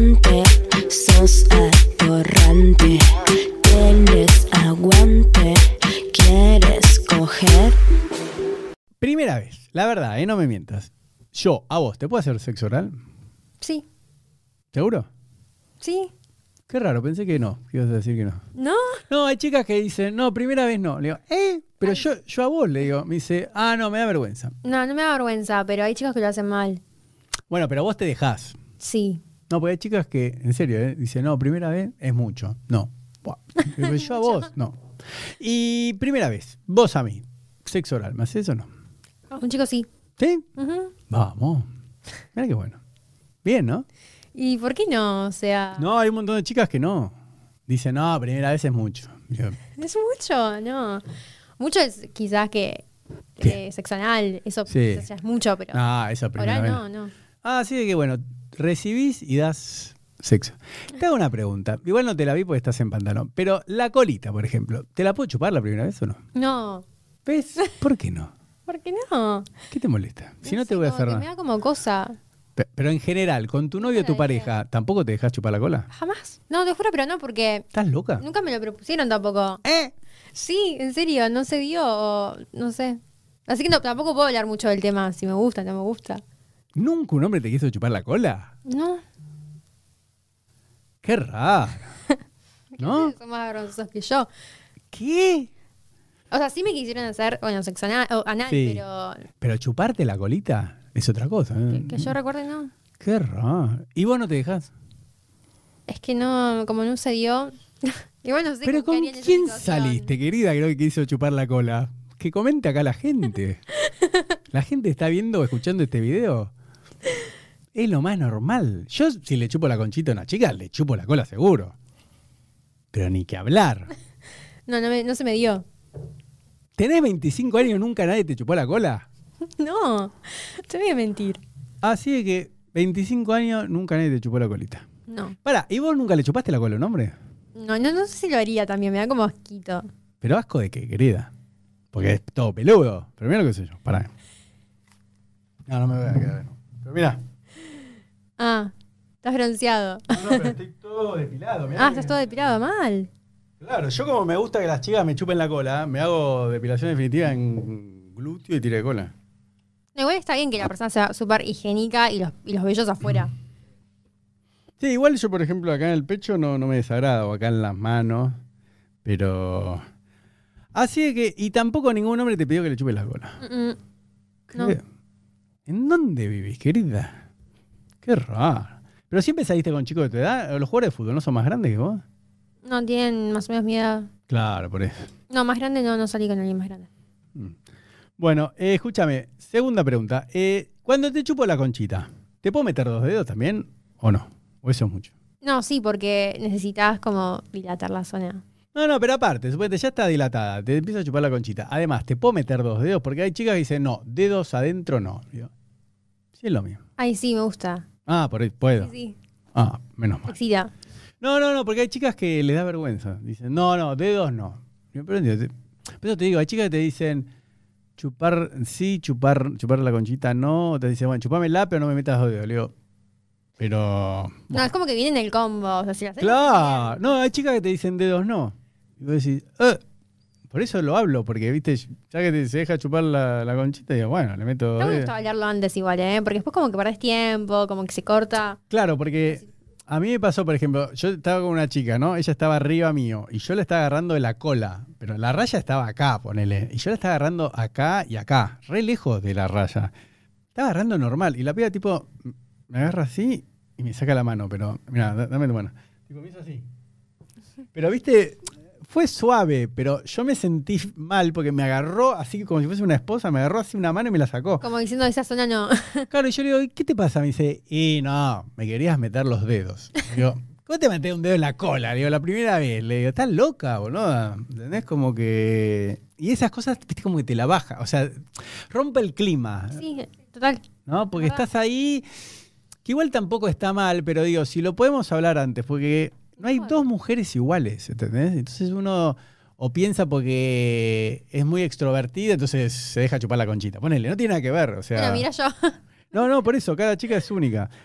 atorrante, sos atorrante. Tienes aguante, quieres coger. Primera vez, la verdad, ¿eh? no me mientas. Yo, a vos, ¿te puedo hacer sexo oral? Sí, ¿Seguro? sí. Qué raro, pensé que no. que ibas a decir que no. ¿No? No, hay chicas que dicen, no, primera vez no. Le digo, ¿eh? Pero yo, yo a vos le digo, me dice, ah, no, me da vergüenza. No, no me da vergüenza, pero hay chicos que lo hacen mal. Bueno, pero vos te dejás. Sí. No, porque hay chicas que, en serio, ¿eh? dicen, no, primera vez es mucho. No. Buah. Pero yo a vos, no. Y primera vez, vos a mí, sexo oral, ¿me haces eso o no? Un chico sí. ¿Sí? Vamos. Mira qué bueno. Bien, ¿no? ¿Y por qué no? O sea, No, hay un montón de chicas que no. Dicen, no, primera vez es mucho. Es mucho, no. Mucho es quizás que eh, sexo anal, eso Sí. es mucho, pero Ah, esa primera oral vez. no, no. Ah, sí, que bueno, recibís y das sexo. Te hago una pregunta. Igual no te la vi porque estás en pantalón. Pero la colita, por ejemplo, ¿te la puedo chupar la primera vez o no? No, ¿Ves? ¿Por qué no? ¿por qué no? ¿Qué te molesta? Si no, sé, te voy a hacer nada. Me da como cosa. Pe- Pero en general, con tu novio o tu pareja, ¿tampoco te dejas chupar la cola? Jamás. No, te juro, pero no, porque ¿Estás loca? nunca me lo propusieron tampoco. ¿Eh? Sí, en serio, no se dio, o no sé. Así que no, tampoco puedo hablar mucho del tema, si me gusta, no me gusta. ¿Nunca un hombre te quiso chupar la cola? No, Qué raro. ¿No? son más vergonzosos que yo. ¿Qué? O sea, sí me quisieron hacer, bueno, sexo anal, o anal, Sí. pero Pero chuparte la colita es otra cosa. ¿eh? que, que yo recuerde no. Qué raro. ¿Y vos no te dejas? Es que no, como no se dio. Igual no sé ¿Pero con quién saliste, querida, que no quiso chupar la cola? Que comente acá la gente. ¿La gente está viendo o escuchando este video? Es lo más normal. Yo, si le chupo la conchita a una chica, le chupo la cola seguro. Pero ni que hablar. No, no, me- no se me dio. ¿Tenés 25 años y nunca nadie te chupó la cola? No, te voy a mentir. Así de que 25 años nunca nadie te chupó la colita. No. Para, ¿y vos nunca le chupaste la cola a un hombre? No, no, no sé si lo haría también, me da como asquito. Pero asco de qué, querida. Porque es todo peludo. Pero mira lo que sé yo. Pará. No, no me voy a quedar. Pero mira. Estás bronceado. No, no, pero estoy todo depilado. mirá Ah, que- estás todo depilado mal. Claro, yo como me gusta que las chicas me chupen la cola, me hago depilación definitiva en glúteo y tira de cola. No, Igual está bien que la persona sea súper higiénica y los, y los vellos afuera. Sí, igual yo, por ejemplo, acá en el pecho no, no me desagrada, o acá en las manos, pero... Así de que, y tampoco ningún hombre te pidió que le chupes la cola. Mm, mm. ¿En dónde vivís, querida? Qué raro. Pero siempre saliste con chicos de tu edad. Los jugadores de fútbol no son más grandes que vos. No tienen más o menos mi edad. Claro, por eso. No, más grande no, no salí con alguien más grande. Mm. Bueno, eh, escúchame. Segunda pregunta. Eh, cuando te chupo la conchita, ¿te puedo meter dos dedos también o no? ¿O eso es mucho? No, sí, porque necesitas como dilatar la zona. No, no, pero aparte, suponete, ya está dilatada, te empieza a chupar la conchita. Además, ¿te puedo meter dos dedos? Porque hay chicas que dicen, no, dedos adentro no. Digo, sí es lo mismo. Ay, sí, me gusta. Ah, por ahí puedo. Sí, sí. Ah, menos mal. Excita. No, no, no, porque hay chicas que les da vergüenza. Dicen, no, no, dedos no. Digo, Pero, te- te digo, hay chicas que te dicen, chupar, sí, chupar, chupar la conchita no. Te dicen, bueno, chupámela, pero no me metas dos dedos. Le digo, pero... No, es como que viene en el combo. O sea, si Claro, no, hay chicas que te dicen dedos no. Y vos decís, "Eh". Por eso lo hablo, porque viste, ya que te, se deja chupar la, la conchita, digo, bueno, le meto. No me gusta bailarlo antes igual, ¿eh? Porque después como que perdés tiempo, como que se corta. Claro, porque a mí me pasó, por ejemplo, yo estaba con una chica, ¿no? Ella estaba arriba mío y yo la estaba agarrando de la cola, pero la raya estaba acá, ponele. Y yo la estaba agarrando acá y acá, re lejos de la raya. Estaba agarrando normal y la piba tipo me agarra así y me saca la mano, pero mira, dame tu mano. Tipo, me hizo así. Pero viste, fue suave, pero yo me sentí mal porque me agarró así como si fuese una esposa, me agarró así una mano y me la sacó. Como diciendo, esa zona no. Claro, y yo le digo, ¿y ¿qué te pasa? Me dice, y no, me querías meter los dedos. Digo, ¿cómo te metés un dedo en la cola? Le digo, la primera vez. Le digo, estás loca, boludo. ¿Entendés? Como que. Y esas cosas, viste, como que te la baja. O sea, rompe el clima. sí, total. ¿No? Porque estás ahí. Que igual tampoco está mal, pero digo, si lo podemos hablar antes, porque no hay dos mujeres iguales, ¿entendés? Entonces uno o piensa porque es muy extrovertida, entonces se deja chupar la conchita. Ponele, no tiene nada que ver. O sea, Bueno, mira yo. no, no, por eso, cada chica es única.